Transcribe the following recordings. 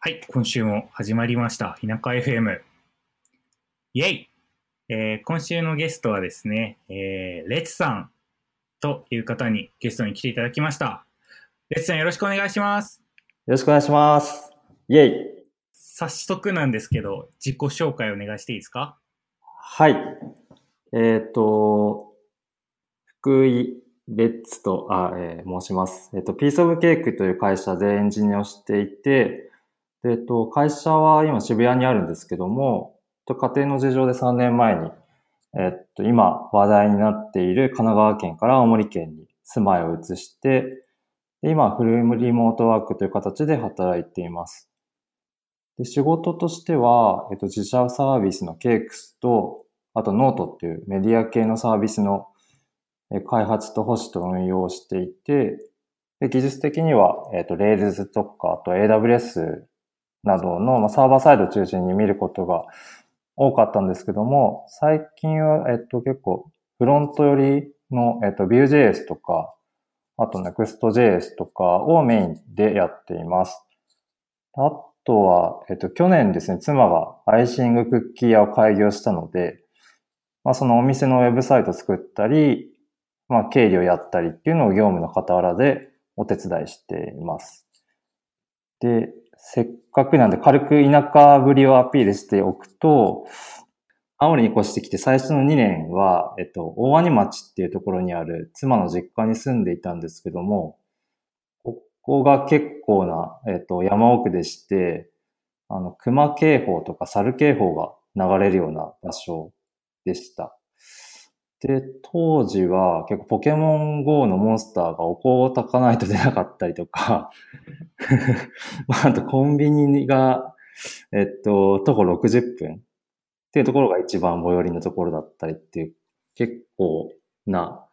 はい、今週も始まりました。田舎 FM。イェイ、えー今週のゲストはですね、えーレッツさんという方にゲストに来ていただきました。レッツさんよろしくお願いします。よろしくお願いします。イェイ。早速なんですけど、自己紹介お願いしていいですか？はい。えっ、と、福井レッツと、あ、えー申します。えっ、と、ピースオブケークという会社でエンジニアをしていて、でえっ、と、会社は今渋谷にあるんですけども、家庭の事情で3年前に、えっ、と、今話題になっている神奈川県から青森県に住まいを移して、で今、フルリモートワークという形で働いています。で仕事としては、えっと、自社サービスのケークスと、あとノートっていうメディア系のサービスの開発と保守と運用をしていて、で技術的には、えっと、Rails とか、あと AWS などの、まあ、サーバーサイド中心に見ることが多かったんですけども、最近は、えっと、結構フロント寄りの、えっと、Vue.js とか、あと Next.js とかをメインでやっています。あとは、えっと、去年ですね、妻がアイシングクッキー屋を開業したので、まあ、そのお店のウェブサイトを作ったり、まあ、経理をやったりっていうのを業務の傍らでお手伝いしています。で、せっかくなんで軽く田舎ぶりをアピールしておくと、青森に越してきて最初の2年は、えっと、大鰐町っていうところにある妻の実家に住んでいたんですけども、ここが結構な、えっと、山奥でして、あの、熊警報とか猿警報が流れるような場所でした。で、当時は結構ポケモン GO のモンスターがお香を焚かないと出なかったりとか、まあ、あとコンビニが、えっと、徒歩60分っていうところが一番最寄りのところだったりっていう結構な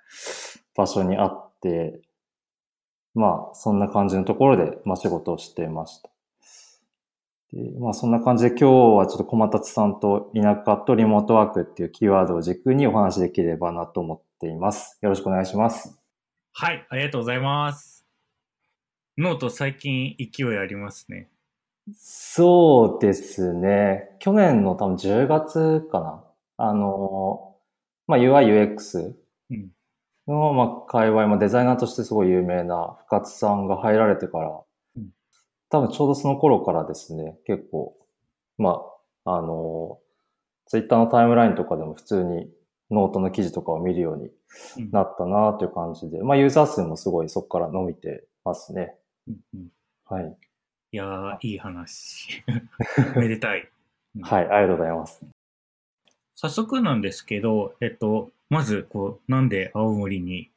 場所にあって、まあ、そんな感じのところで、まあ、仕事をしてました。でまあ、そんな感じで今日はちょっと小松さんと田舎とリモートワークっていうキーワードを軸にお話しできればなと思っています。よろしくお願いします。はい、ありがとうございます。ノート最近勢いありますね。そうですね。去年の多分10月かな。あの、まあ、UI、UX うん。の、まあ、界隈、まあ、デザイナーとしてすごい有名な深津さんが入られてから、うん多分ちょうどその頃からですね、結構、まあ、あの、ツイッターのタイムラインとかでも普通にノートの記事とかを見るようにうんなったなという感じで、まあ、ユーザー数もすごいそこから伸びてますね。うんうんはい。いやー、いい話。めでたい。うんはい、ありがとうございます。早速なんですけど、えっと、まず、こう、なんで青森に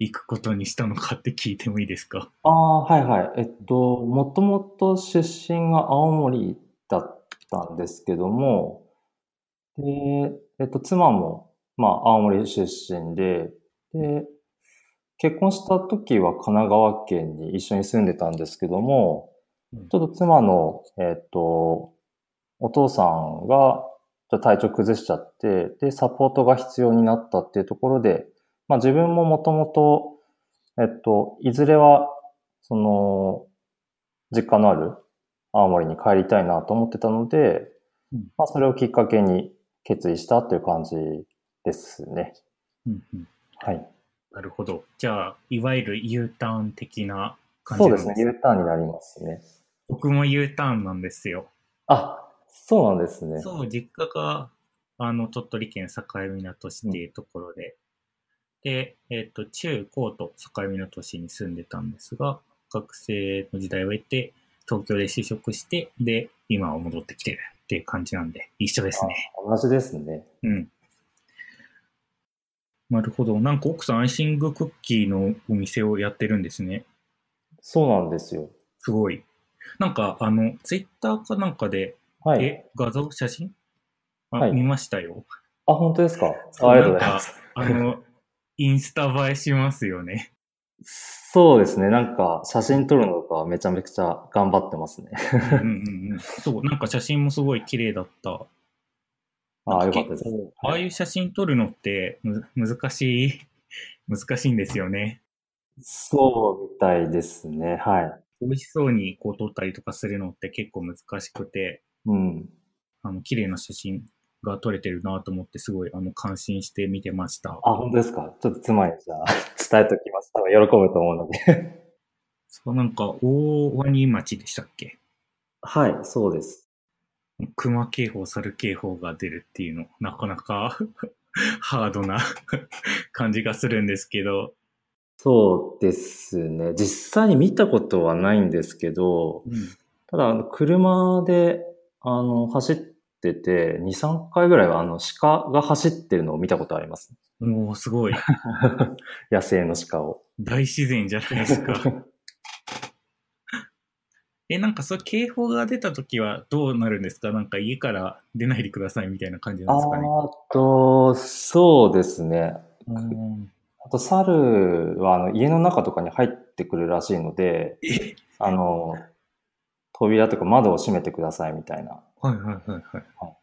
行くことにしたのかって聞いてもいいですか？ああ、はいはい。えっと、もともと出身が青森だったんですけども、で、えっと、妻も、まあ、青森出身で、で、結婚した時は神奈川県に一緒に住んでたんですけどもうん、ちょっと妻の、えっと、お父さんが体調崩しちゃって、で、サポートが必要になったっていうところで、まあ自分ももともと、えっと、いずれは、その、実家のある青森に帰りたいなと思ってたので、うんまあそれをきっかけに決意したっていう感じですね。うんうん。はい。なるほど。じゃあ、いわゆる U ターン的な感じそうですね。なんです U ターンになりますね。僕も U ターンなんですよ。あ、そうなんですね。そう、実家が、あの、鳥取県境港市っていうところで、で、えっ、と、中高と境港市に住んでたんですが、学生の時代を経て、東京で就職して、で、今は戻ってきてるっていう感じなんで、一緒ですね。同じですね。うん。なるほど。なんか奥さんアイシングクッキーのお店をやってるんですね。そうなんですよ。すごい。なんか、あの、ツイッターかなんかで、はい。え、画像写真？あ、はい見ましたよ。あ、本当ですか？ありがとうございます。あの、インスタ映えしますよね。そうですね。なんか、写真撮るのとかめちゃめちゃ頑張ってますね。うんうんうん。そう、なんか写真もすごい綺麗だった。ああ、よかったです。ああいう写真撮るのってむ難しい、難しいんですよね。そうみたいですね。はい。美味しそうにこう撮ったりとかするのって結構難しくて、うん。あの、綺麗な写真が撮れてるなと思って、すごい、あの、感心して見てました。あ、本当ですか？ちょっと妻にじゃあ 伝えときます。多分喜ぶと思うので。そう、なんか、大鰐町でしたっけ？はい、そうです。熊警報、猿警報が出るっていうの、なかなか ハードな 感じがするんですけど、そうですね。実際に見たことはないんですけど、うん、ただ、車で、あの、走ってて、2、3回ぐらいは、あの、鹿が走ってるのを見たことあります。もうすごい、野生の鹿を。大自然じゃないですか。え、なんかそう、警報が出た時はどうなるんですか？なんか家から出ないでくださいみたいな感じなんですかね？あと、そうですね。うんあと、猿は、あの、家の中とかに入ってくるらしいので、え？あの、扉とか窓を閉めてくださいみたいな。はいはいはいはいはい。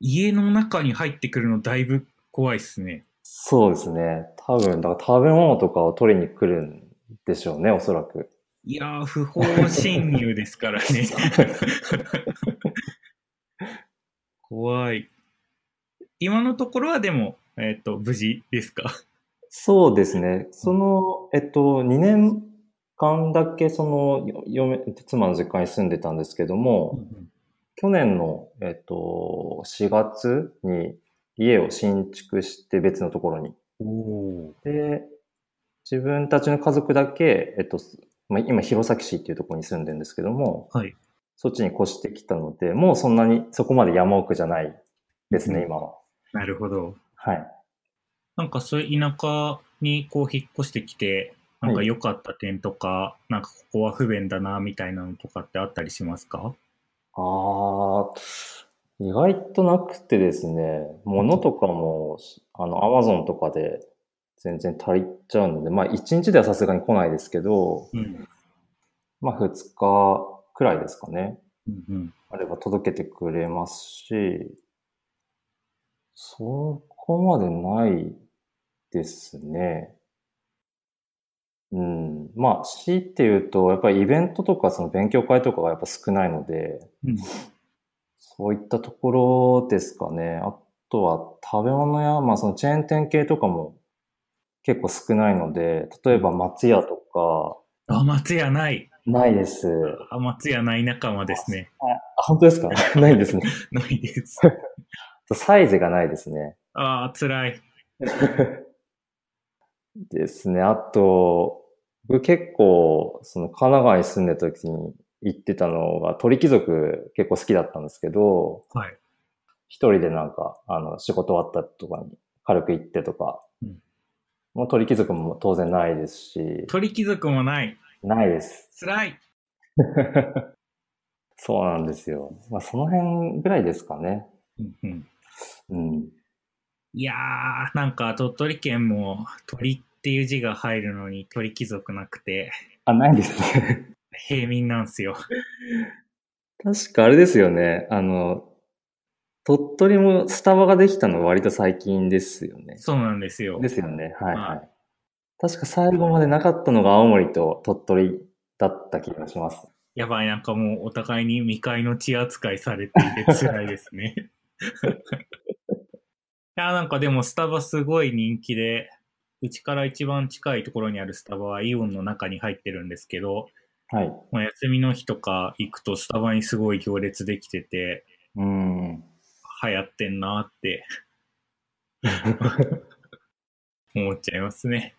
家の中に入ってくるのだいぶ怖いっすね。そうですね。多分、だから食べ物とかを取りに来るんでしょうね、おそらく。いやー、不法侵入ですからね。怖い。今のところはでも、えっ、と、無事ですか？そうですね。その、えっと、2年間だけ、その、よ嫁、妻の実家に住んでたんですけども、去年の、えっと、4月に家を新築して別のところに。で、自分たちの家族だけ、えっと、まあ、今、弘前市っていうところに住んでるんですけども、はい。そっちに越してきたので、もうそんなに、そこまで山奥じゃないですね、うん今は。なるほど。はい。なんかそういう田舎にこう引っ越してきて、なんかはい良かった点とか、なんかここは不便だな、みたいなのとかってあったりしますか？ああ、意外となくてですね、物とかも、あの、アマゾンとかで全然足りちゃうので、まあ、1日ではさすがに来ないですけど、うん。まあ、2日くらいですかね。うんうん。あれば届けてくれますし、そこまでないですね。うん。まあ、強いて言うと、やっぱりイベントとかその勉強会とかがやっぱ少ないので、うんそういったところですかね。あとは食べ物や、まあそのチェーン店系とかも結構少ないので、例えば松屋とか、あ、松屋ない。ないです。あ、松屋ない仲間ですね。あ、本当ですか？ないですね。ないです。サイズがないですね。ああ、辛い。ですね。あと、僕結構、その神奈川に住んでた時に行ってたのが鳥貴族結構好きだったんですけど、はい。一人でなんか、あの、仕事終わったとかに軽く行ってとか、うんもう鳥貴族も当然ないですし、鳥貴族もない。ないです。辛い。そうなんですよ。まあその辺ぐらいですかね。うんうん、うん。いやー、なんか鳥取県も鳥っていう字が入るのに鳥貴族なくてあ、ないですね。平民なんすよ。確かあれですよね。あの、鳥取もスタバができたの割と最近ですよね。そうなんですよ。ですよね。はいは。はい確か最後までなかったのが青森と鳥取だった気がします。やばい、なんかもうお互いに未開の地扱いされていて辛いですね。いや、なんかでもスタバすごい人気で、うちから一番近いところにあるスタバはイオンの中に入ってるんですけど、はい。まあ、休みの日とか行くとスタバにすごい行列できてて、うん。流行ってんなって 思っちゃいますね。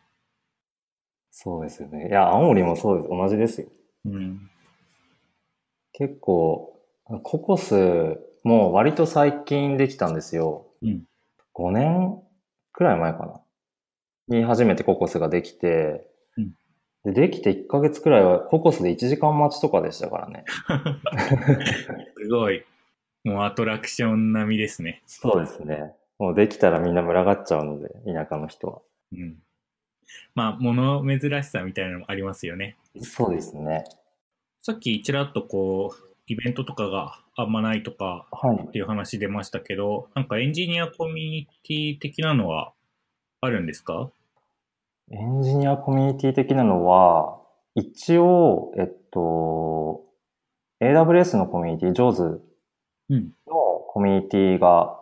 そうですよね。いや、青森もそうです。同じですよ。うん。結構、ココスも割と最近できたんですよ。うん。5年くらい前かな。に初めてココスができて、うんでできて1ヶ月くらいはココスで1時間待ちとかでしたからね。すごい。もうアトラクション並みですね。そうですね。もうできたらみんな群がっちゃうので、田舎の人は。うん。まあ、物珍しさみたいなのもありますよね。そうですね。さっきちらっとこう、イベントとかがあんまないとかはいっ。ていう話出ましたけど、なんかエンジニアコミュニティ的なのはあるんですか？エンジニアコミュニティ的なのは、一応、えっと、AWS のコミュニティ、ん。のコミュニティが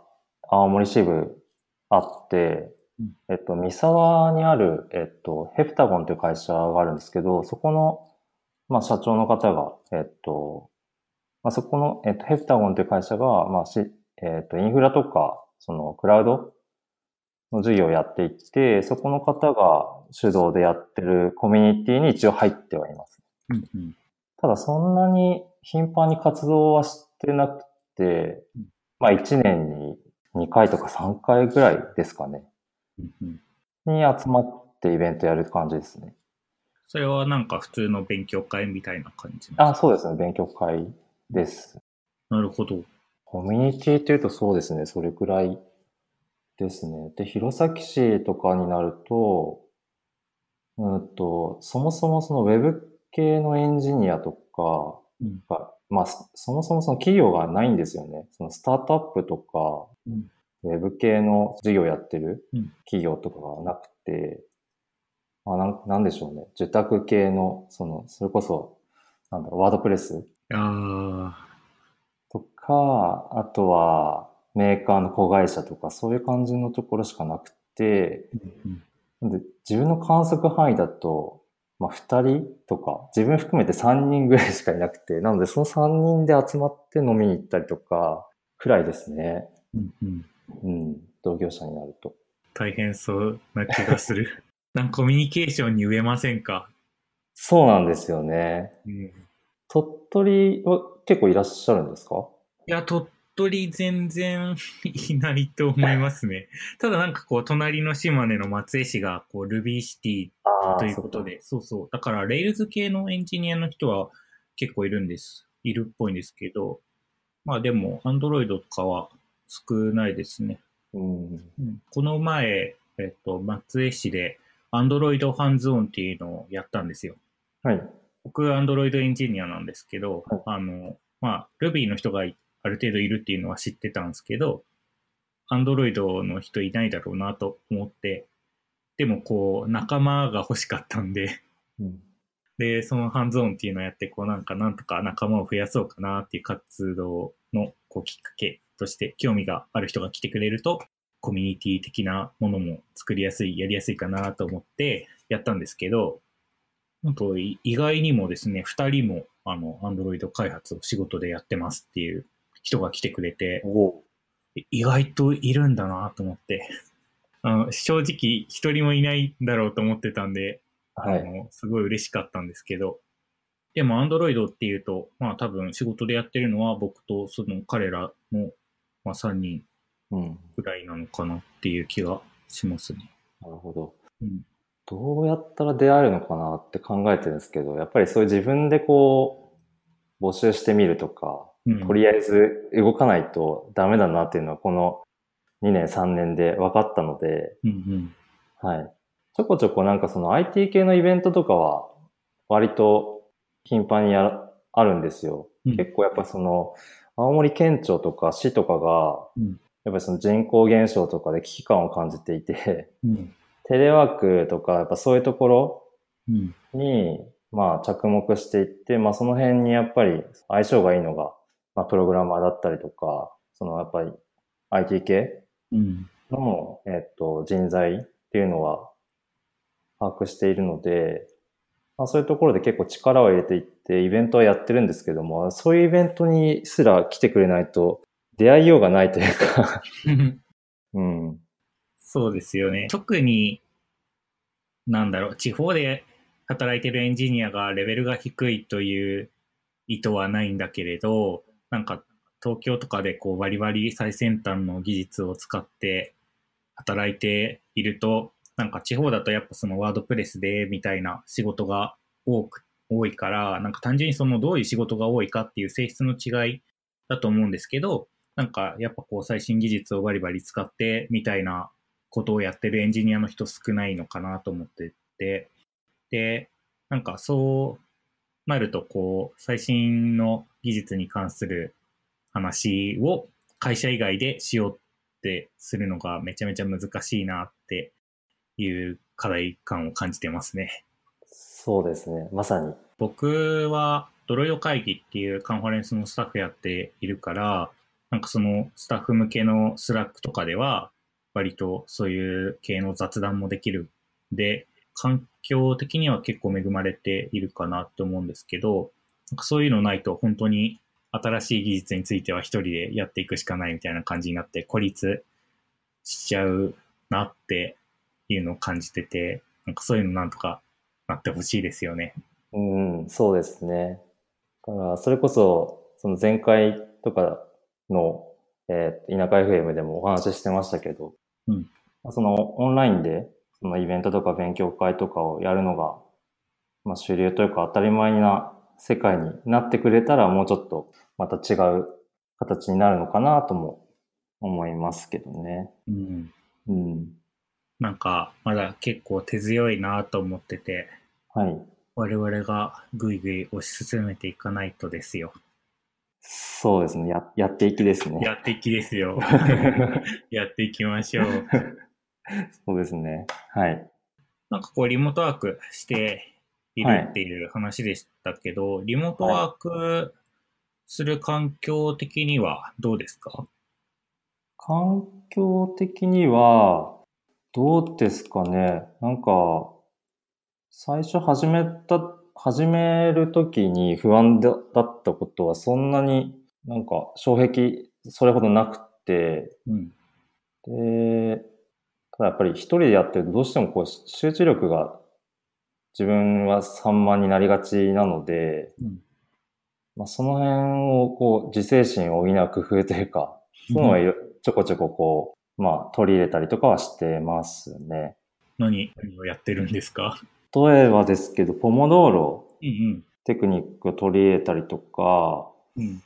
青森支部あって、うんえっと、三沢にある、えっと、ヘプタゴンという会社があるんですけど、そこの、まあ、社長の方が、えっと、まあ、そこの、えっと、ヘプタゴンという会社が、まあ、し、えっと、インフラとか、その、クラウドの事業をやっていて、そこの方が主導でやってるコミュニティに一応入ってはいます。うんうん。ただそんなに頻繁に活動はしてなくてうん、まあ1年に2回とか3回ぐらいですかね。うんうん。に集まってイベントやる感じですね。それはなんか普通の勉強会みたいな感じあ、そうですね。勉強会です。なるほど。コミュニティっていうとそうですね。それくらいですね。で、弘前市とかになると、うんと、そもそもそのウェブ系のエンジニアとかうんが、まあ、そそもそもその企業がないんですよね。そのスタートアップとか、うんウェブ系の事業やってるうん企業とかがなくて、まあ、なんなんでしょうね。受託系の、その、それこそ、なんだろう、ワードプレスあとか、あとはメーカーの子会社とか、そういう感じのところしかなくて、うんなんで自分の観測範囲だと、まあ、2人とか、自分含めて3人ぐらいしかいなくて、なのでその3人で集まって飲みに行ったりとか、くらいですね。うんうん。うん、同業者になると。大変そうな気がする。なんかコミュニケーションに飢えませんか？そうなんですよね。うん。鳥取は結構いらっしゃるんですか？いや、鳥取全然いないと思いますね。ただなんかこう、隣の島根の松江市が、こう、ルビーシティあということで、そうそう。だから、レイルズ系のエンジニアの人は結構いるんです。いるっぽいんですけど、まあでも、アンドロイドとかは少ないですね。うん。うんこの前、えっと、松江市で、アンドロイドハンズオンっていうのをやったんですよ。はい。僕はアンドロイドエンジニアなんですけど、はいあの、まあ、Ruby の人がいある程度いるっていうのは知ってたんですけど、アンドロイドの人いないだろうなと思って、でもこう、仲間が欲しかったんで、うん。で、そのハンズオンっていうのをやって、こうなんかなんとか仲間を増やそうかなっていう活動のこうきっかけとして、興味がある人が来てくれると、コミュニティ的なものも作りやすい、やりやすいかなと思ってやったんですけど、本当い意外にもですね、二人もあの、アンドロイド開発を仕事でやってますっていう人が来てくれて、意外といるんだなと思って、あの正直一人もいないんだろうと思ってたんで、はい。あの、すごい嬉しかったんですけど、でも、アンドロイドっていうと、まあ多分仕事でやってるのは僕とその彼らの、まあ、3人うん。ぐらいなのかなっていう気がしますね。なるほど。うん。どうやったら出会えるのかなって考えてるんですけど、やっぱりそういう自分でこう、募集してみるとか、うん、とりあえず動かないとダメだなっていうのはこの2年3年で分かったので、うんうん。はい。ちょこちょこなんかその IT 系のイベントとかは割と頻繁にやらあるんですよ。うん結構やっぱその青森県庁とか市とかがうんやっぱりその人口減少とかで危機感を感じていて、うん。テレワークとかやっぱそういうところうん。に、まあ着目していって、まあその辺にやっぱり相性がいいのが、まあプログラマーだったりとか、そのやっぱり IT 系うん。の、えっと、人材っていうのは把握しているので、まあそういうところで結構力を入れていって、イベントはやってるんですけども、そういうイベントにすら来てくれないと出会いようがないというか、うん。そうですよね。特に、なんだろう、地方で働いてるエンジニアがレベルが低いという意図はないんだけれど、なんか東京とかでこうバリバリ最先端の技術を使って働いていると、なんか地方だとやっぱそのワードプレスでみたいな仕事が多く、多いから、なんか単純にそのどういう仕事が多いかっていう性質の違いだと思うんですけど、なんかやっぱこう最新技術をバリバリ使ってみたいなことをやってるエンジニアの人少ないのかなと思ってて、で、なんかそうなるとこう最新の技術に関する話を会社以外でしようってするのがめちゃめちゃ難しいなっていう課題感を感じてますね。そうですね。まさに。僕はドロイド会議っていうカンファレンスのスタッフやっているから、なんかそのスタッフ向けのスラックとかでは、割とそういう系の雑談もできるんで、環境的には結構恵まれているかなって思うんですけど、なんかそういうのないと本当に新しい技術については一人でやっていくしかないみたいな感じになって孤立しちゃうなっていうのを感じてて、なんかそういうのなんとかなってほしいですよね。うん、そうですね。だから、それこそ、その前回とかの、えー、田舎 FM でもお話ししてましたけど、うんそのオンラインで、そのイベントとか勉強会とかをやるのが、まあ主流というか当たり前な世界になってくれたらもうちょっとまた違う形になるのかなとも思いますけどね。うん。うん。なんか、まだ結構手強いなと思ってて、はい。我々がぐいぐい推し進めていかないとですよ。そうですね。や、やっていきですね。やっていきですよ。やっていきましょう。そうですね。はい。なんかこう、リモートワークしているっていう話でしたけど、リモートワークする環境的にはどうですか？環境的には、どうですかね？なんか、最初始めた、始めるときに不安だだったことはそんなになんか障壁それほどなくて、うん。で、ただやっぱり一人でやってるとどうしてもこう集中力が自分は散漫になりがちなので、うんまあ、その辺をこう自制心を補う工夫というか、そういうのちょこちょここう、まあ取り入れたりとかはしてますね。何何をやってるんですか？例えばですけど、ポモドーロうんテクニックを取り入れたりとか、うん。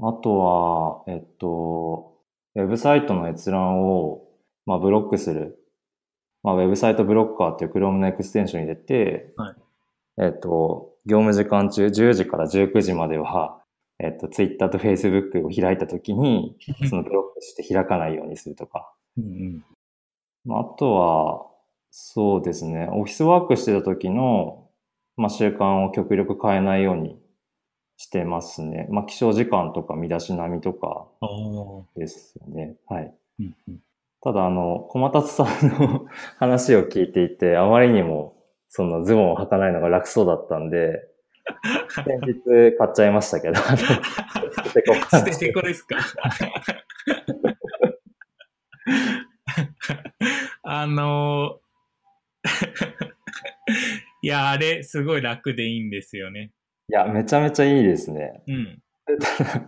うん。あとは、えっと、ウェブサイトの閲覧を、まあ、ブロックする。まあ、ウェブサイトブロッカーっていう Chrome のエクステンションに入れて、はいえっと、業務時間中10時から19時までは、えっと、Twitter と Facebook を開いたときに、そのブロックして開かないようにするとか。うんうん。まあ、あとは、そうですね、オフィスワークしてた時の、まあ、習慣を極力変えないようにしてますね。まあ、起床時間とか身だしなみとか。ですよね。はい。だ、あの、小松さんの話を聞いていて、あまりにも、そのズボンを履かないのが楽そうだったんで、先日買っちゃいましたけど、あの捨ててこですか？あのいや、あれ、すごい楽でいいんですよね。いや、めちゃめちゃいいですね。うん。ただ、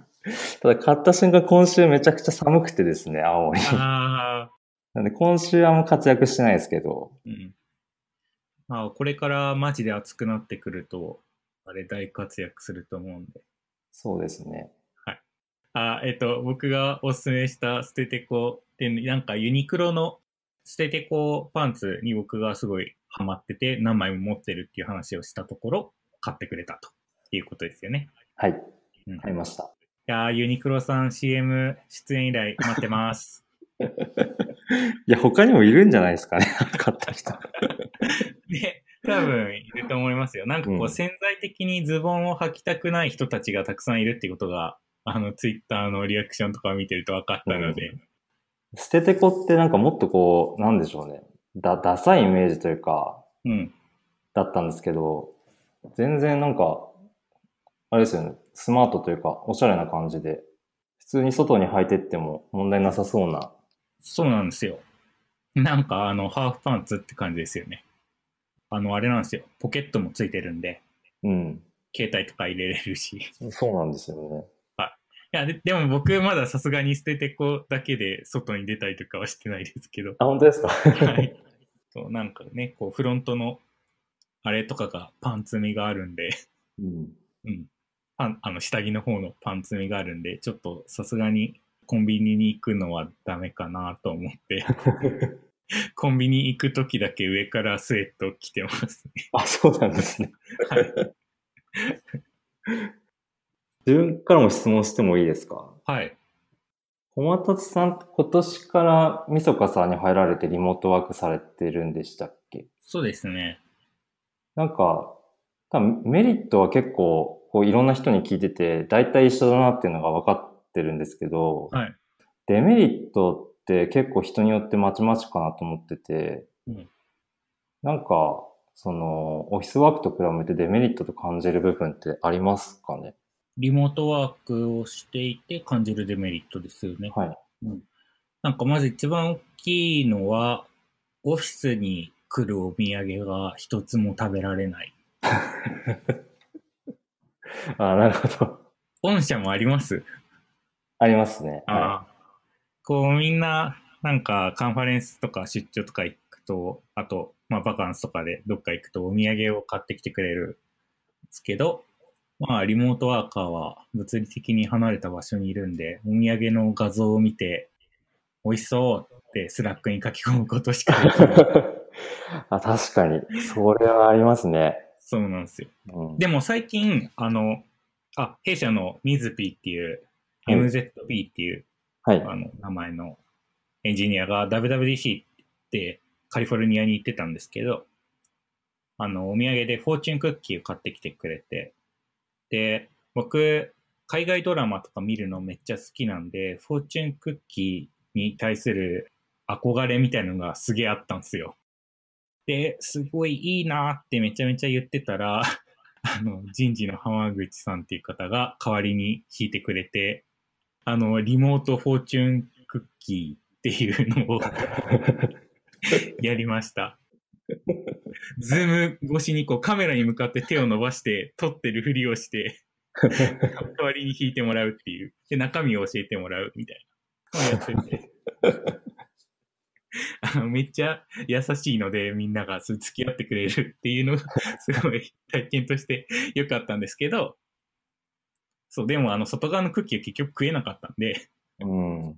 ただ買った瞬間今週めちゃくちゃ寒くてですね、青森。ああ、なんで今週はあんま活躍してないですけど、うん。まあ、これからマジで暑くなってくると、あれ大活躍すると思うんで。そうですね。あ、えっと、僕がおすすめした捨ててこって、なんかユニクロの捨ててこパンツに僕がすごいハマってて何枚も持ってるっていう話をしたところ、買ってくれたということですよね。はい、うん、買いました。いやーユニクロさん CM 出演以来待ってます。いや、他にもいるんじゃないですかね、買った人。で、多分いると思いますよ。なんかこううん潜在的にズボンを履きたくない人たちがたくさんいるってことが、あの、ツイッターのリアクションとかを見てると分かったので、捨ててこってなんかもっとこう、なんでしょうね。だ、ダサいイメージというか、うん。だったんですけど、全然なんか、あれですよね、スマートというか、おしゃれな感じで、普通に外に履いてっても問題なさそうな。そうなんですよ。なんかあの、ハーフパンツって感じですよね。あの、あれなんですよ。ポケットもついてるんで、うん。携帯とか入れれるし。いそうなんですよね。や、ででも僕まださすがに捨ててこだけで外に出たりとかはしてないですけど。あ、本当ですか？はい。そう、なんかね、こう、フロントの、あれとかがパンツみがあるんで、うん。うん。パン、あの、下着の方のパンツみがあるんで、ちょっとさすがにコンビニに行くのはダメかなと思って、コンビニ行くときだけ上からスウェット着てますね。あ、そうなんですね。はい。自分からも質問してもいいですか？はい。小松さん、今年からみそかさんに入られてリモートワークされてるんでしたっけ？そうですね。なんか、多分メリットは結構、こういろんな人に聞いてて、大体一緒だなっていうのが分かってるんですけど、はい。デメリットって結構人によってまちまちかなと思ってて、うんなんか、その、オフィスワークと比べてデメリットと感じる部分ってありますかね？リモートワークをしていて感じるデメリットですよね。はい。なんかまず一番大きいのは、オフィスに来るお土産が一つも食べられない。あなるほど。御社もありますありますね。あはあ。こうみんな、なんかカンファレンスとか出張とか行くと、あと、まあバカンスとかでどっか行くとお土産を買ってきてくれるんですけど、まあリモートワーカーは物理的に離れた場所にいるんで、お土産の画像を見て、美味しそうってスラックに書き込むことしかできない。あ確かに。それはありますね。そうなんですよ。うん、でも最近、あの、あ、弊社のミズピーっていう、はい MZP っていう、はい。あの、名前のエンジニアが WWDC ってカリフォルニアに行ってたんですけど、あの、お土産でフォーチュンクッキーを買ってきてくれて、で、僕、海外ドラマとか見るのめっちゃ好きなんで、フォーチュンクッキーに対する憧れみたいなのがすげえあったんですよ。で、すごいいいなってめちゃめちゃ言ってたら、あの、人事の浜口さんっていう方が代わりに引いてくれて、あの、リモートフォーチュンクッキーっていうのを やりました。ズーム越しにこうカメラに向かって手を伸ばして取ってるふりをして、代わりに弾いてもらうっていう。で、中身を教えてもらうみたいなのをやってて。あのめっちゃ優しいのでみんなが付き合ってくれるっていうのがすごい体験として良かったんですけど、そう、でもあの外側のクッキーは結局食えなかったんで、うん。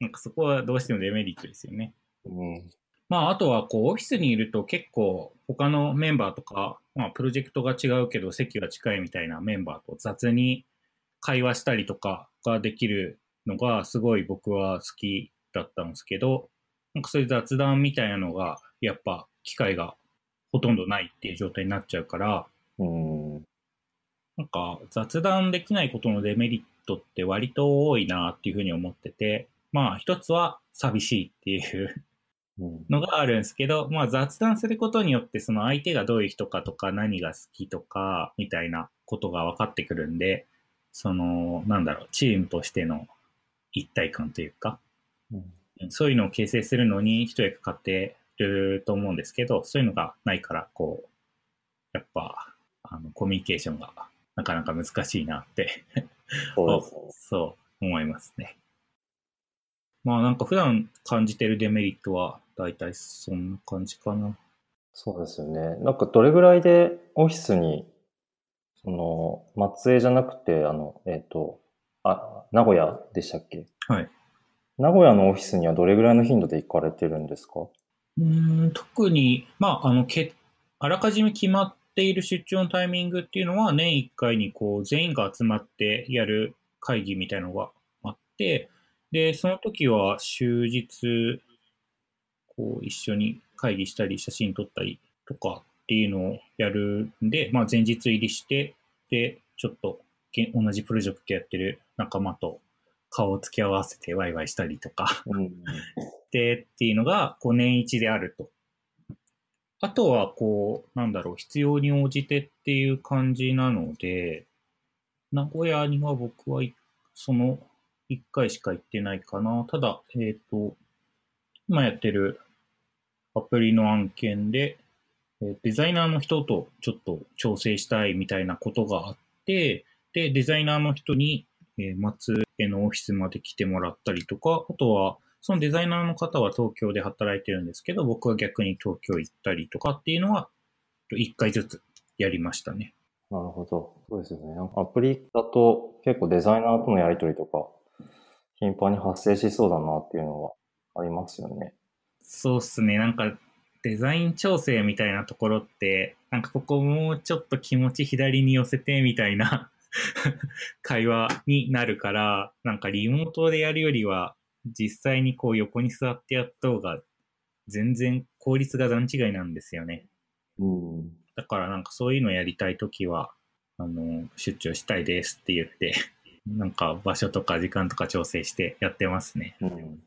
なんかそこはどうしてもデメリットですよね。うん。まあ、あとは、こう、オフィスにいると結構、他のメンバーとか、まあ、プロジェクトが違うけど、席が近いみたいなメンバーと雑に会話したりとかができるのが、すごい僕は好きだったんですけど、なんかそういう雑談みたいなのが、やっぱ、機会がほとんどないっていう状態になっちゃうから、うん。なんか雑談できないことのデメリットって割と多いなっていうふうに思ってて、まあ一つは寂しいっていううん。のがあるんですけど、まあ雑談することによってその相手がどういう人かとか何が好きとかみたいなことが分かってくるんで、その、なんだろう、チームとしての一体感というか、うんそういうのを形成するのに一役買ってると思うんですけど、そういうのがないから、こう、やっぱ、あの、コミュニケーションがなかなか難しいなってそうですね。そう思いますね。まあなんか普段感じてるデメリットは大体そんな感じかな。そうですよね。なんかどれぐらいでオフィスに、その、松江じゃなくて、あの、えっ、と、あ、名古屋でしたっけ？はい。名古屋のオフィスにはどれぐらいの頻度で行かれてるんですか？うーん、特に、まああの、けあらかじめ決まっている出張のタイミングっていうのは年1回にこう全員が集まってやる会議みたいなのがあって、で、その時は終日、こう一緒に会議したり写真撮ったりとかっていうのをやるんで、まあ前日入りして、で、ちょっとけ同じプロジェクトやってる仲間と顔を付き合わせてワイワイしたりとか、うん。でっていうのが、こう年一であると。あとは、こう、なんだろう、必要に応じてっていう感じなので、名古屋には僕はその1回しか行ってないかな。ただ、えっ、と、今やってるアプリの案件で、デザイナーの人とちょっと調整したいみたいなことがあって、で、デザイナーの人に、え松江のオフィスまで来てもらったりとか、あとは、そのデザイナーの方は東京で働いてるんですけど、僕は逆に東京行ったりとかっていうのは、1回ずつやりましたね。なるほど。そうですよね。アプリだと結構デザイナーとのやりとりとか、頻繁に発生しそうだなっていうのはありますよね。そうっすね。なんか、デザイン調整みたいなところって、なんかここもうちょっと気持ち左に寄せてみたいな 会話になるから、なんかリモートでやるよりは、実際にこう横に座ってやった方が、全然効率が段違いなんですよね。うん。だからなんかそういうのやりたいときは、あの、出張したいですって言って、なんか場所とか時間とか調整してやってますね。うん。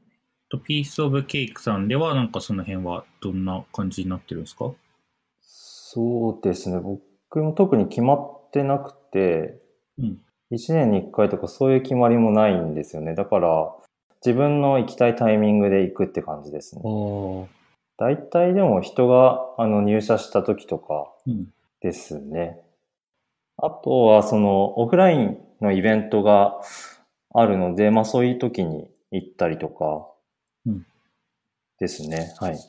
と、ピースオブケークさんでは、なんかその辺はどんな感じになってるんですか？そうですね。僕も特に決まってなくて、うん。1年に1回とかそういう決まりもないんですよね。だから、自分の行きたいタイミングで行くって感じですね。大体でも人があの入社した時とかうん。ですね。あとはそのオフラインのイベントがあるので、まあそういう時に行ったりとかうんですね。はい。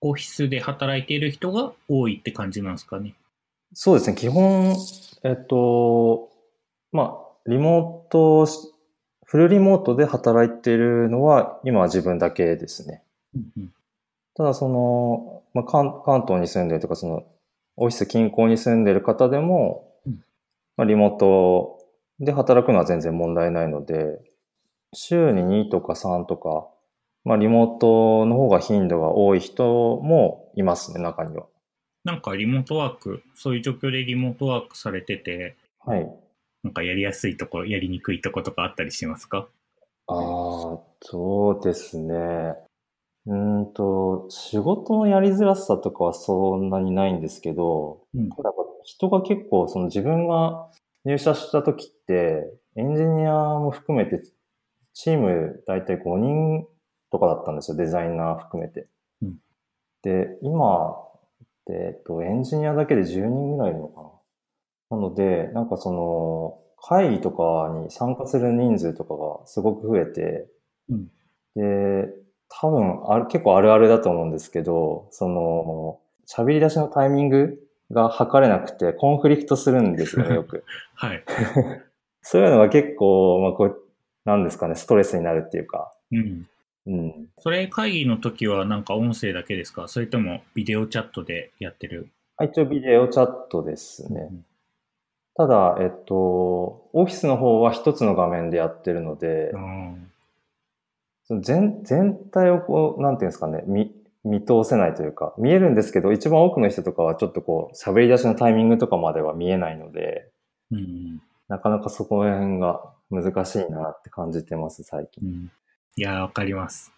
オフィスで働いている人が多いって感じなんですかね。そうですね。基本、えっと、まあ、リモートし、フルリモートで働いているのは今は自分だけですね。うんうん。ただその、まあ、関関東に住んでるとか、その、オフィス近郊に住んでる方でも、うんまあ、リモートで働くのは全然問題ないので、週に2とか3とか、まあ、リモートの方が頻度が多い人もいますね、中には。なんかリモートワーク、そういう状況でリモートワークされてて、はい。なんかやりやすいところ、やりにくいとことかあったりしますか？ああ、そうですね。うーんと、仕事のやりづらさとかはそんなにないんですけど、うんただやっぱ人が結構、その自分が入社した時って、エンジニアも含めて、チーム大体5人とかだったんですよ、デザイナー含めて。うんで、今えっと、エンジニアだけで10人ぐらいいるのかな？なので、なんかその、会議とかに参加する人数とかがすごく増えて、うんで、多分ある、結構あるあるだと思うんですけど、その、喋り出しのタイミングが測れなくて、コンフリクトするんですよね、よく。はい。そういうのが結構、まあ、こう、なんですかね、ストレスになるっていうか。うん。うん。それ会議の時はなんか音声だけですか？それともビデオチャットでやってる？あ一応ビデオチャットですね。ただ、えっと、オフィスの方は一つの画面でやってるのでう、ん。その全全体をこう、なんていうんですかね、見、見通せないというか、見えるんですけど、一番多くの人とかはちょっとこう、喋り出しのタイミングとかまでは見えないので、うん。なかなかそこら辺が難しいなって感じてます、最う近。ん。いやー、わかります。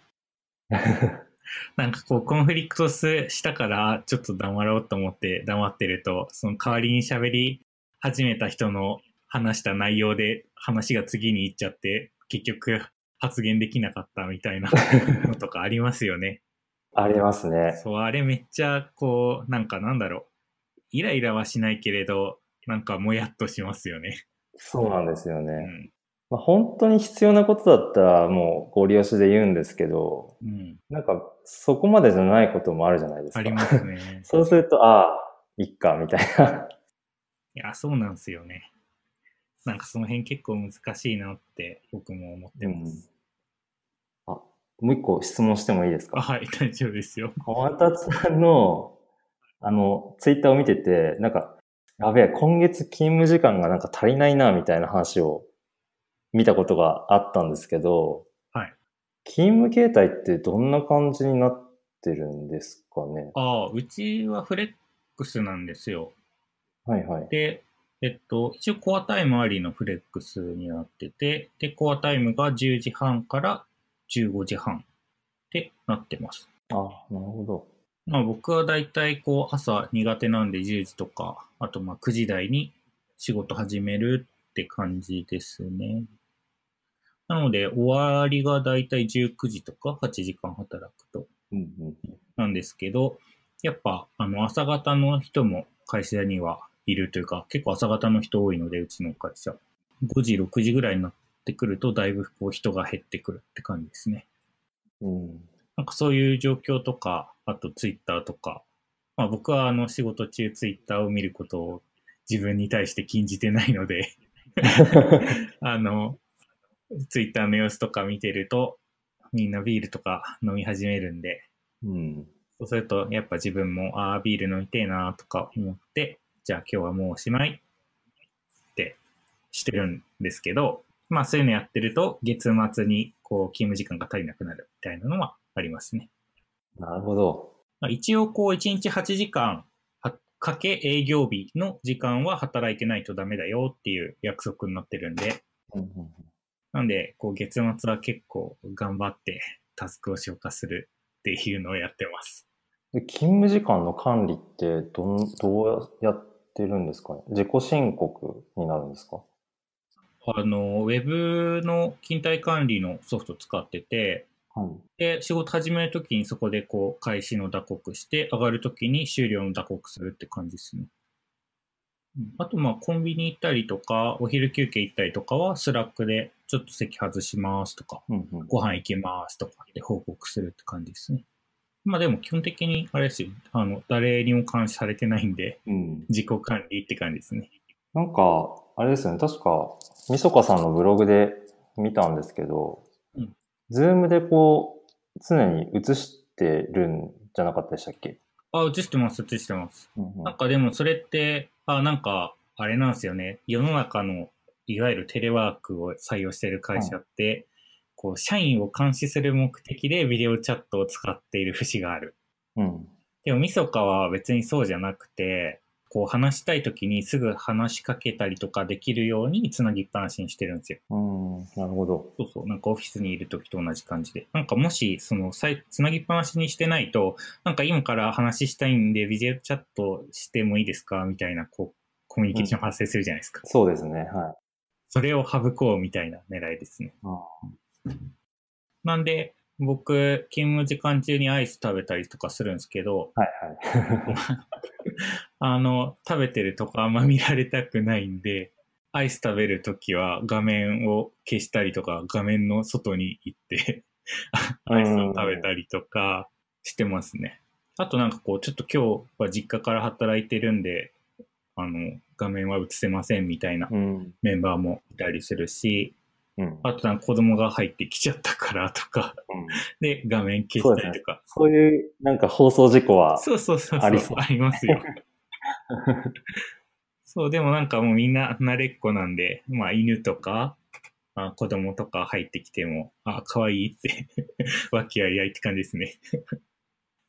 なんかこう、コンフリクトスしたから、ちょっと黙ろうと思って黙ってると、その代わりに喋り始めた人の話した内容で話が次に行っちゃって、結局発言できなかったみたいな のとかありますよね。ありますね。そう、あれめっちゃこう、なんかなんだろう。イライラはしないけれど、なんかもやっとしますよね。そうなんですよね。うん。まあ、本当に必要なことだったらもうご利用しで言うんですけど、うん。なんかそこまでじゃないこともあるじゃないですか。ありますね。そうすると、ああ、いっか、みたいな。いや、そうなんですよね。なんかその辺結構難しいなって僕も思ってます。あ、もう一個質問してもいいですあ、かはい、大丈夫ですよ。小松さんの、あの、ツイッターを見てて、なんか、やべえ、今月勤務時間がなんか足りないな、みたいな話を見たことがあったんですけど、はい。勤務形態ってどんな感じになってるんですかね？ああ、うちはフレックスなんですよ。はいはい。で、えっと、一応コアタイムありのフレックスになってて、で、コアタイムが10時半から15時半ってなってます。あ、なるほど。まあ僕はだいたいこう朝苦手なんで10時とか、あとまあ9時台に仕事始めるって感じですね。なので終わりがだいたい19時とか8時間働くとうんうん。なんですけど、やっぱあの朝方の人も会社にはいるというか、結構朝方の人多いので、うちの会社。5時、6時ぐらいになってくると、だいぶこう人が減ってくるって感じですね。うん。なんかそういう状況とか、あとツイッターとか、まあ僕はあの仕事中ツイッターを見ることを自分に対して禁じてないので、あの、ツイッターの様子とか見てると、みんなビールとか飲み始めるんで、うん。そうするとやっぱ自分も、ああ、ビール飲みてえなとか思って、じゃあ今日はもうおしまいってしてるんですけど、まあそういうのやってると、月末にこう勤務時間が足りなくなるみたいなのはありますね。なるほど。まあ、一応こう1日8時間はかけ営業日の時間は働いてないとダメだよっていう約束になってるんで、なんで、こう月末は結構頑張ってタスクを消化するっていうのをやってます。で勤務時間の管理ってどん、どうやってるんですかね？自己申告になるんですか？あの、ウェブの勤怠管理のソフト使ってて、はい。で、仕事始めるときにそこでこう開始の打刻して、上がるときに終了の打刻するって感じですね。うんあと、まあ、コンビニ行ったりとか、お昼休憩行ったりとかは、スラックでちょっと席外しますとか、うんうん。ご飯行きますとかって報告するって感じですね。まあでも基本的に、あれですよ、あの、誰にも監視されてないんで、うん。自己管理って感じですね。なんか、あれですよね。確か、みそかさんのブログで見たんですけど、うんズームでこう、常に映してるんじゃなかったでしたっけ？あ、映してます、映してます。うんうんなんかでもそれって、あ、なんか、あれなんですよね。世の中の、いわゆるテレワークを採用している会社って、こう、社員を監視する目的でビデオチャットを使っている節がある。うん。でも、みそかは別にそうじゃなくて、こう、話したい時にすぐ話しかけたりとかできるようにつなぎっぱなしにしてるんですよ。うん。なるほど。そうそう、なんかオフィスにいる時と同じ感じで。なんかもし、その、つなぎっぱなしにしてないと、なんか今から話したいんで、ビデオチャットしてもいいですかみたいな、こう、コミュニケーション発生するじゃないですか。そうですね。はい。それを省こうみたいな狙いですね。あなんで、僕、勤務時間中にアイス食べたりとかするんですけど、はいはい。あの、食べてるとこあんま見られたくないんで、アイス食べるときは画面を消したりとか、画面の外に行って、アイスを食べたりとかしてますね。あとなんかこう、ちょっと今日は実家から働いてるんで、あの、画面は映せませんみたいなうん。メンバーもいたりするし、うん。あとなんか子供が入ってきちゃったからとか、うんで、画面消したりとか。そういう、なんか放送事故は、そうそうそうそう。ありそうありますよ。そう、でもなんかもうみんな慣れっこなんで、まあ犬とか、あ子供とか入ってきても、あ、可愛いって、和気あいあいって感じですね。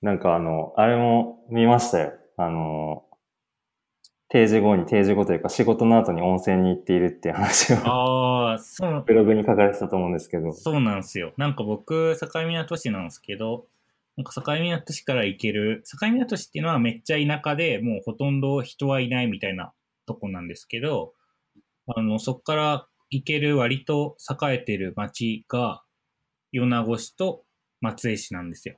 なんかあの、あれも見ましたよ。あの、定時後に定時後というか仕事の後に温泉に行っているっていう話をああ、そう、ブログに書かれてたと思うんですけど。そうなんですよ。なんか僕、境港市なんですけど、なんか境港市から行ける、境港市っていうのはめっちゃ田舎でもうほとんど人はいないみたいなとこなんですけど、あの、そこから行ける割と栄えてる町が、米子市と松江市なんですよ。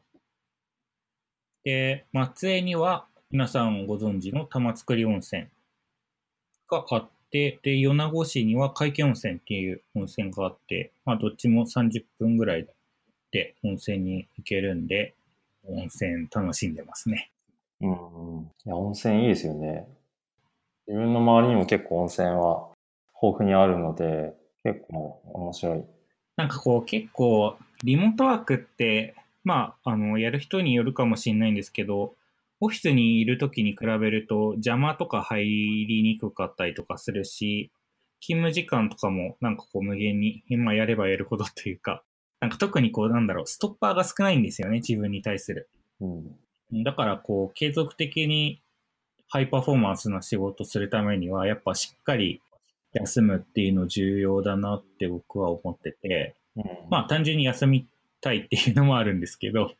で、松江には皆さんご存知の玉造温泉があって、で、米子市には海峡温泉っていう温泉があって、まあどっちも30分ぐらいで温泉に行けるんで、温泉楽しんでますね。うんうん。いや、温泉いいですよね。自分の周りにも結構温泉は豊富にあるので、結構面白い。なんかこう結構リモートワークって、まあ、あの、やる人によるかもしれないんですけど、オフィスにいる時に比べると邪魔とか入りにくかったりとかするし、勤務時間とかもなんかこう無限に今やればやるほどというか、なんか特にこうなんだろう、ストッパーが少ないんですよね、自分に対する。うん。だからこう継続的にハイパフォーマンスな仕事するためにはやっぱしっかり休むっていうの重要だなって僕は思ってて、うん、まあ単純に休みたいっていうのもあるんですけど、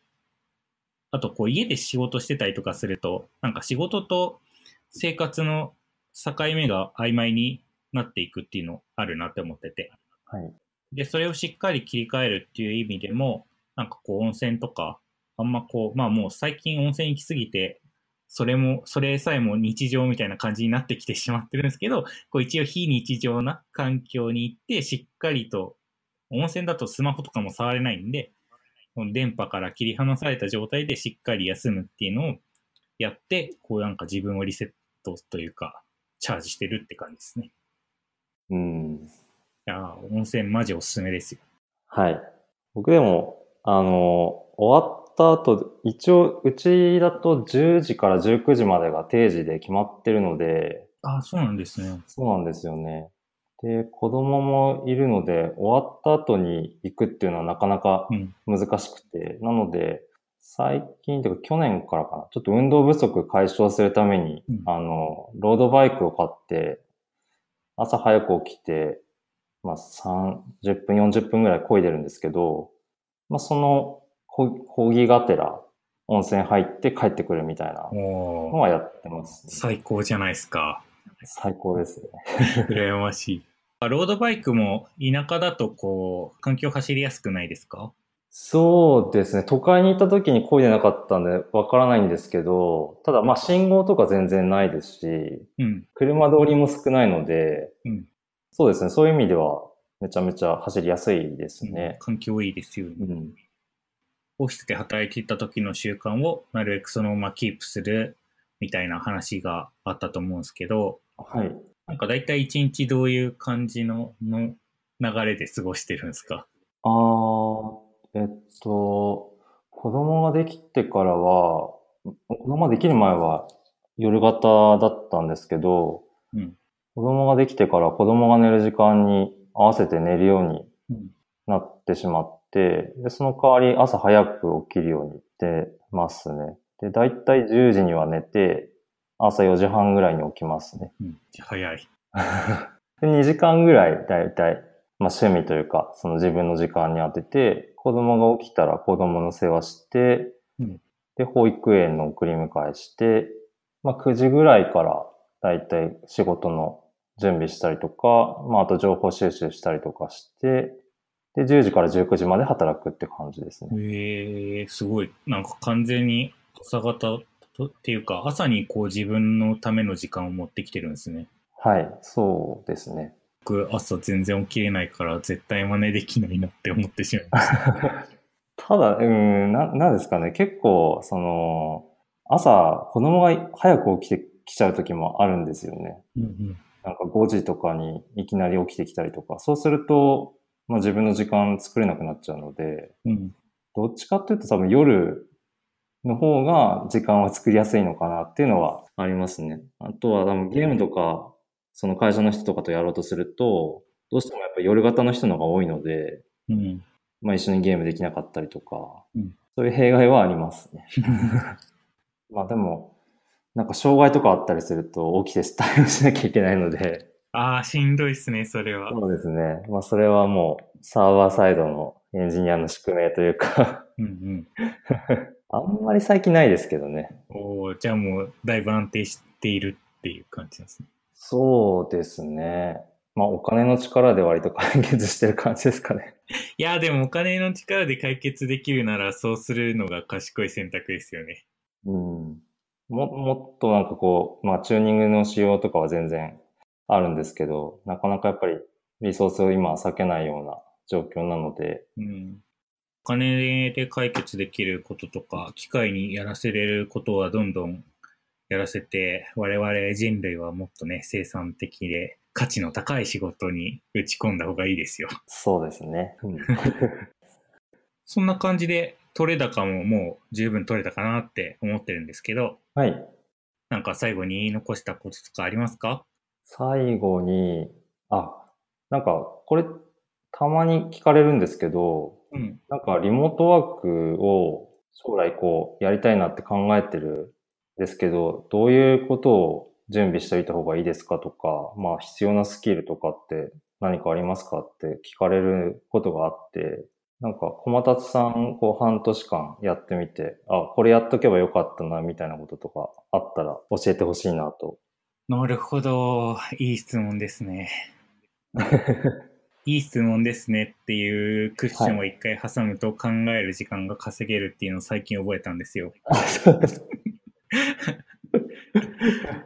あとこう家で仕事してたりとかすると、なんか仕事と生活の境目が曖昧になっていくっていうのあるなって思ってて。はい。で、それをしっかり切り替えるっていう意味でも、なんかこう温泉とか、あんまこう、まあもう最近温泉行きすぎて、それも、それさえも日常みたいな感じになってきてしまってるんですけど、こう一応非日常な環境に行って、しっかりと、温泉だとスマホとかも触れないんで、電波から切り離された状態でしっかり休むっていうのをやって、こうなんか自分をリセットというか、チャージしてるって感じですね。うん。いやー温泉マジおすすめですよ。はい。僕でも、あの、終わった後、一応、うちだと10時から19時までが定時で決まってるので、ああ、そうなんですね。そうなんですよね。で、子供もいるので、終わった後に行くっていうのはなかなかうん。難しくて、なので、最近というか去年からかな、ちょっと運動不足解消するために、うんあの、ロードバイクを買って、朝早く起きて、まあ、30分、40分ぐらい漕いでるんですけど、まあ、その、こ講義がてら、温泉入って帰ってくるみたいなのはやってます、ね。最高じゃないですか。最高ですね。羨ましい。あロードバイクも田舎だとこう、環境走りやすくないですか？そうですね。都会に行った時に漕いでなかったんでわからないんですけど、ただまあ信号とか全然ないですし、うん。車通りも少ないので、うんそうですね。そういう意味ではめちゃめちゃ走りやすいですね。環境いいですよね。うん。オフィスで働いていた時の習慣をなるべくそのままキープするみたいな話があったと思うんですけど、はい。なんか大体一日どういう感じのの流れで過ごしてるんですか？あー、えっと、子供ができてからは、子供ができる前は夜型だったんですけど、うん。子供ができてから子供が寝る時間に合わせて寝るようにうん。なってしまって、で、その代わり朝早く起きるようにしてますね。で、だいたい10時には寝て、朝4時半ぐらいに起きますね。うん。早い。で2時間ぐらいだいたい、まあ趣味というか、その自分の時間に当てて、子供が起きたら子供の世話して、うんで、保育園の送り迎えして、まあ9時ぐらいからだいたい仕事の準備したりとか、まああと情報収集したりとかして、で、10時から19時まで働くって感じですね。えー、すごい。なんか完全に朝方とっていうか、朝にこう自分のための時間を持ってきてるんですね。はい、そうですね。僕、朝全然起きれないから絶対真似できないなって思ってしまいました。ただ、うん、な、なんですかね。結構、その、朝、子供が早く起きてきちゃう時もあるんですよね。うんなんか5時とかにいきなり起きてきたりとか、そうすると、まあ自分の時間作れなくなっちゃうので、うん。うん。どっちかっていうと多分夜の方が時間は作りやすいのかなっていうのはありますね。あとは多分ゲームとか、その会社の人とかとやろうとすると、どうしてもやっぱ夜型の人の方が多いので、うん。まあ一緒にゲームできなかったりとか、うんそういう弊害はありますね。まあでも、なんか障害とかあったりすると起きて対応しなきゃいけないので、ああ、しんどいっすね、それは。そうですね。まあそれはもうサーバーサイドのエンジニアの宿命というか、うんうん。あんまり最近ないですけどね。おおじゃあもうだいぶ安定しているっていう感じですね。そうですね。まあお金の力で割と解決してる感じですかね。いや、でもお金の力で解決できるならそうするのが賢い選択ですよね。うん。も、もっとなんかこう、まあチューニングの仕様とかは全然あるんですけど、なかなかやっぱりリソースを今は避けないような状況なので、うん。お金で解決できることとか、機械にやらせれることはどんどんやらせて、我々人類はもっとね、生産的で価値の高い仕事に打ち込んだ方がいいですよ。そうですね。うん そんな感じで、取れ高ももう十分取れたかなって思ってるんですけど、はい。なんか最後に言い残したこととかありますか？最後に、あ、なんかこれたまに聞かれるんですけど、うん。なんかリモートワークを将来こうやりたいなって考えてるんですけど、どういうことを準備しておいた方がいいですかとか、まあ必要なスキルとかって何かありますかって聞かれることがあって、なんか小松さんこう半年間やってみて、あ、これやっとけばよかったなみたいなこととかあったら教えてほしいなと。なるほど。いい質問ですね。いい質問ですねっていうクッションを一回挟むと考える時間が稼げるっていうのを最近覚えたんですよ。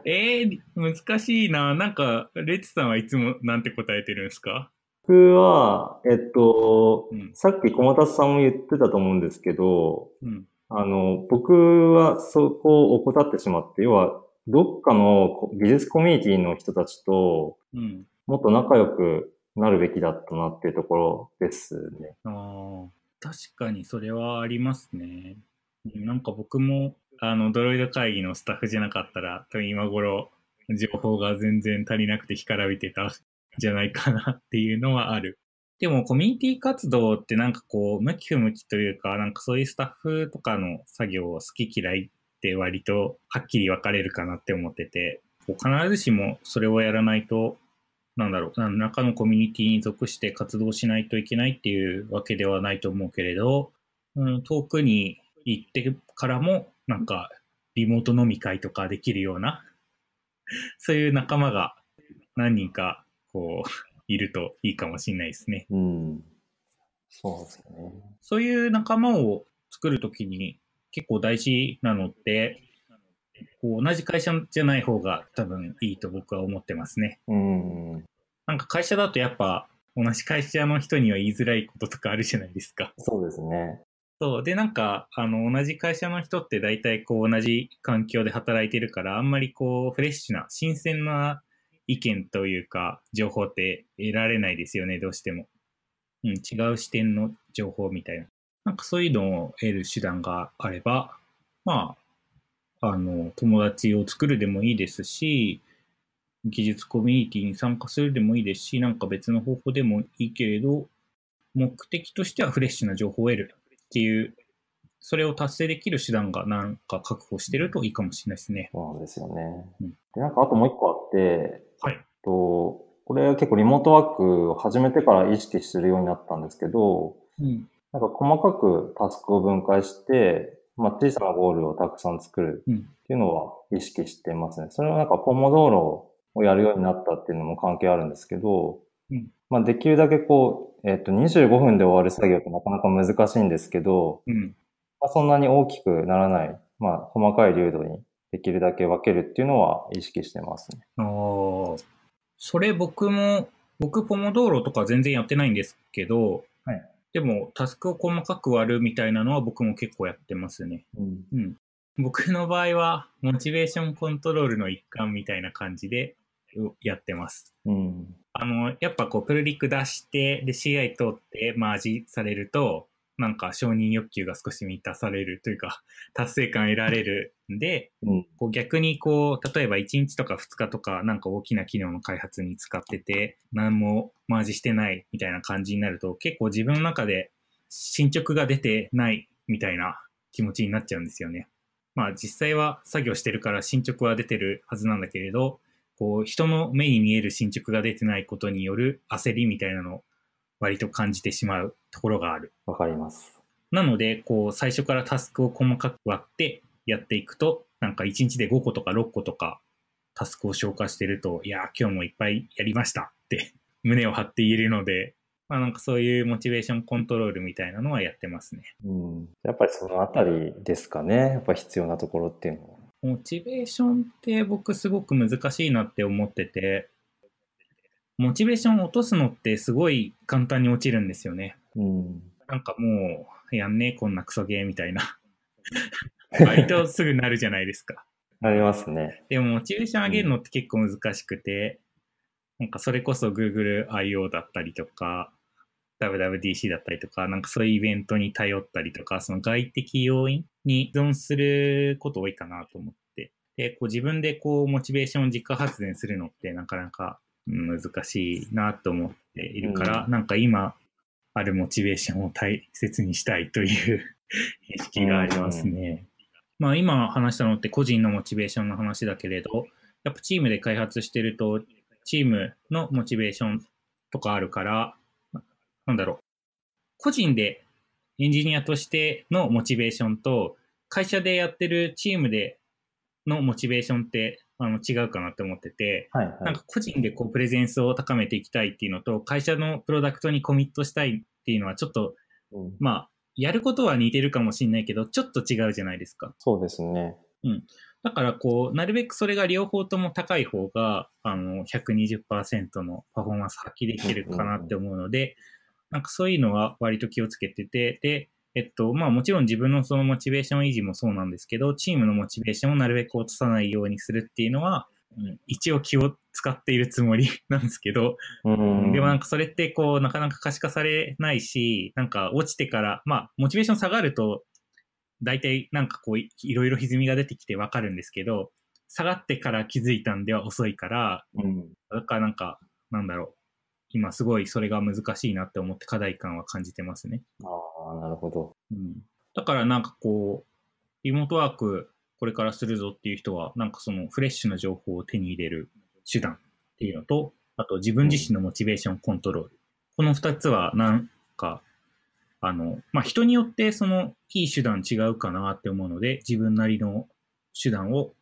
えー、難しいな。なんか、レッツさんはいつもなんて答えてるんですか？僕は、えっと、うん。さっき小松さんも言ってたと思うんですけど、うん。あの、僕はそこを怠ってしまって、要は、どっかのこ技術コミュニティの人たちとうん。もっと仲良くなるべきだったなっていうところですね。あ、確かにそれはありますね。なんか僕も、あの、ドロイド会議のスタッフじゃなかったら、多分今頃、情報が全然足りなくて干からびてたんじゃないかなっていうのはある。でもコミュニティ活動ってなんかこう、向き不向きというか、なんかそういうスタッフとかの作業を好き嫌いって割とはっきり分かれるかなって思ってて、必ずしもそれをやらないと、なんだろう、何らかのコミュニティに属して活動しないといけないっていうわけではないと思うけれど、うん、遠くに行ってからも、なんかリモート飲み会とかできるような、そういう仲間が何人かこういるといいかもしれないですね。うん。そうですね。そういう仲間を作るときに結構大事なのって、こう同じ会社じゃない方が多分いいと僕は思ってますね。うん。なんか会社だとやっぱ同じ会社の人には言いづらいこととかあるじゃないですか。そうですね。そう。で、なんか、あの、同じ会社の人って大体こう同じ環境で働いてるから、あんまりこうフレッシュな、新鮮な意見というか、情報って得られないですよね、どうしても。うん、違う視点の情報みたいな。なんかそういうのを得る手段があれば、まあ、あの、友達を作るでもいいですし、技術コミュニティに参加するでもいいですし、なんか別の方法でもいいけれど、目的としてはフレッシュな情報を得るっていう、それを達成できる手段がなんか確保してるといいかもしれないですね。そうなんですよね。うん、でなんかあともう一個あって、はい。と、これ結構リモートワークを始めてから意識するようになったんですけど、うん、なんか細かくタスクを分解して、まあ、小さなゴールをたくさん作るっていうのは意識してますね。それはなんかポモドーロをやるようになったっていうのも関係あるんですけど、うん、まあ、できるだけこう、えっ、と、25分で終わる作業ってなかなか難しいんですけど、うん、まあ、そんなに大きくならない、まあ、細かい流度にできるだけ分けるっていうのは意識してますね。ああ。それ僕も、僕ポモドーロとか全然やってないんですけど、はい、でもタスクを細かく割るみたいなのは僕も結構やってますね。うん、うん。僕の場合はモチベーションコントロールの一環みたいな感じでやってます。うん、あの、やっぱこうプルリク出して、で CI 通ってマージされると、なんか承認欲求が少し満たされるというか、達成感得られるんで、うん、こう逆にこう、例えば1日とか2日とかなんか大きな機能の開発に使ってて、何もマージしてないみたいな感じになると、結構自分の中で進捗が出てないみたいな気持ちになっちゃうんですよね。まあ実際は作業してるから進捗は出てるはずなんだけれど、こう人の目に見える進捗が出てないことによる焦りみたいなのを割と感じてしまうところがある。わかります。なので、こう、最初からタスクを細かく割ってやっていくと、なんか1日で5個とか6個とかタスクを消化してると、いや、今日もいっぱいやりましたって 胸を張って言えるので、まあなんかそういうモチベーションコントロールみたいなのはやってますね。うん。やっぱりそのあたりですかね。やっぱ必要なところっていうのは。モチベーションって僕すごく難しいなって思ってて、モチベーションを落とすのってすごい簡単に落ちるんですよね。うん、なんかもう、やんねえ、こんなクソゲーみたいな。割とすぐなるじゃないですか。なりますね。でも、モチベーション上げるのって結構難しくて、うん、なんかそれこそ Google I.O. だったりとか、WWDC だったりとか、なんかそういうイベントに頼ったりとか、その外的要因に依存すること多いかなと思って。で、こう自分でこうモチベーションを自家発電するのってなかなか難しいなと思っているから、うん、なんか今あるモチベーションを大切にしたいという 意識がありますね。うん、まあ今話したのって個人のモチベーションの話だけれど、やっぱチームで開発してると、チームのモチベーションとかあるから、なんだろう。個人でエンジニアとしてのモチベーションと、会社でやってるチームでのモチベーションってあの違うかなって思ってて、はいはい、なんか個人でこうプレゼンスを高めていきたいっていうのと、会社のプロダクトにコミットしたいっていうのはちょっと、うん、まあ、やることは似てるかもしれないけど、ちょっと違うじゃないですか。そうですね。うん。だからこう、なるべくそれが両方とも高い方が、あの、120%のパフォーマンス発揮できるかなって思うので、なんかそういうのは割と気をつけてて、で、えっと、まあもちろん自分のそのモチベーション維持もそうなんですけど、チームのモチベーションをなるべく落とさないようにするっていうのは、うん、一応気を使っているつもり なんですけど、でもなんかそれってこう、なかなか可視化されないし、なんか落ちてから、まあモチベーション下がると、大体なんかこう、いろいろ歪みが出てきてわかるんですけど、下がってから気づいたんでは遅いから、うん、だからなんか、なんだろ今すごいそれが難しいなって思って課題感は感じてますね。ああ、なるほど。うん、だからなんかこう、リモートワークこれからするぞっていう人は、なんかそのフレッシュな情報を手に入れる手段っていうのと、あと自分自身のモチベーションコントロール。この二つはなんか、あの、まあ、人によってそのいい手段違うかなって思うので、自分なりの手段を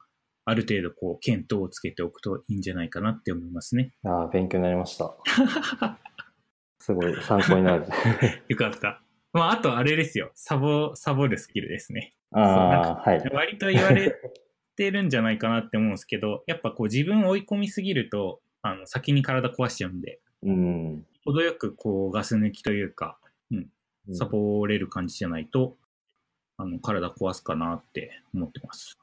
ある程度こう検討をつけておくといいんじゃないかなって思いますね。ああ、勉強になりました。すごい参考になる。よかった。まあ、あとあれですよ。サボ、サボるスキルですね。ああ、はい。割と言われてるんじゃないかなって思うんですけど、やっぱこう自分を追い込みすぎると、あの、先に体壊しちゃうんで、うん。程よくこうガス抜きというか、サボれる感じじゃないと、あの、体壊すかなって思ってます。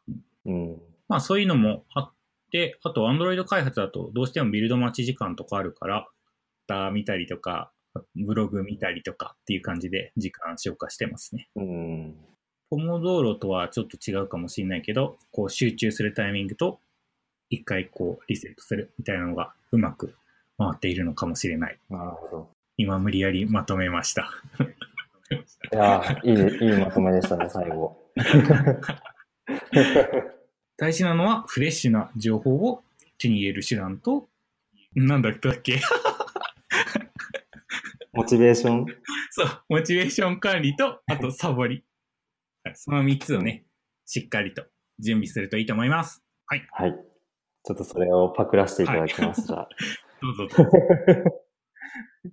うん。まあそういうのもあって、あと Android 開発だとどうしてもビルド待ち時間とかあるから、ダー見たりとか、ブログ見たりとかっていう感じで時間消化してますね。うん。ポモ道路とはちょっと違うかもしれないけど、こう集中するタイミングと、一回こうリセットするみたいなのがうまく回っているのかもしれない。なるほど。今無理やりまとめました。いやー、いい、いいまとめでしたね、最後。大事なのはフレッシュな情報を手に入れる手段と、なんだったっけ？モチベーション？そう、モチベーション管理と、あとサボり。はいその3つをね、しっかりと準備するといいと思います。はい。ちょっとそれをパクらせていただきます、じゃあ。どうぞどうぞ。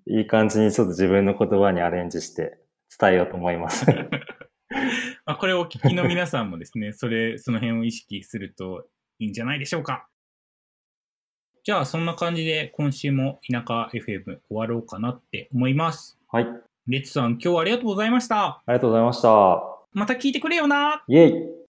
いい感じにちょっと自分の言葉にアレンジして伝えようと思います。まあ、これをお聞きの皆さんもですね、それ、その辺を意識するといいんじゃないでしょうか。じゃあ、そんな感じで今週も田舎 FM 終わろうかなって思います。はい。レッツさん、今日はありがとうございました。ありがとうございました。また聞いてくれよな。イェイ